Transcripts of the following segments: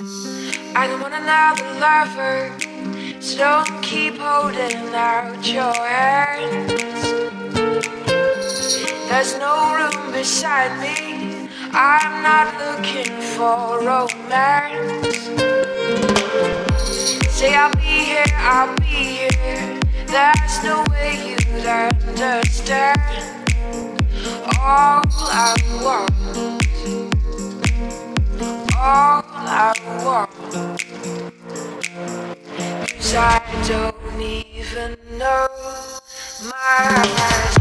I don't want another lover, so don't keep holding out your hands. There's no room beside me. I'm not looking for romance. Say I'll be here, I'll be here. There's no way you'd understand. All I want, all I want. Cause I don't even know my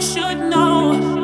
should know,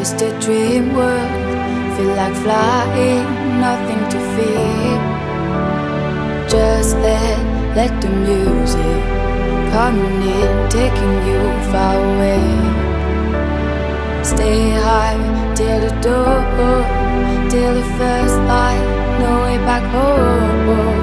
just a dream world. Feel like flying, nothing to fear. Just let, let the music come in, taking you far away. Stay high till the door, till the first light, no way back home.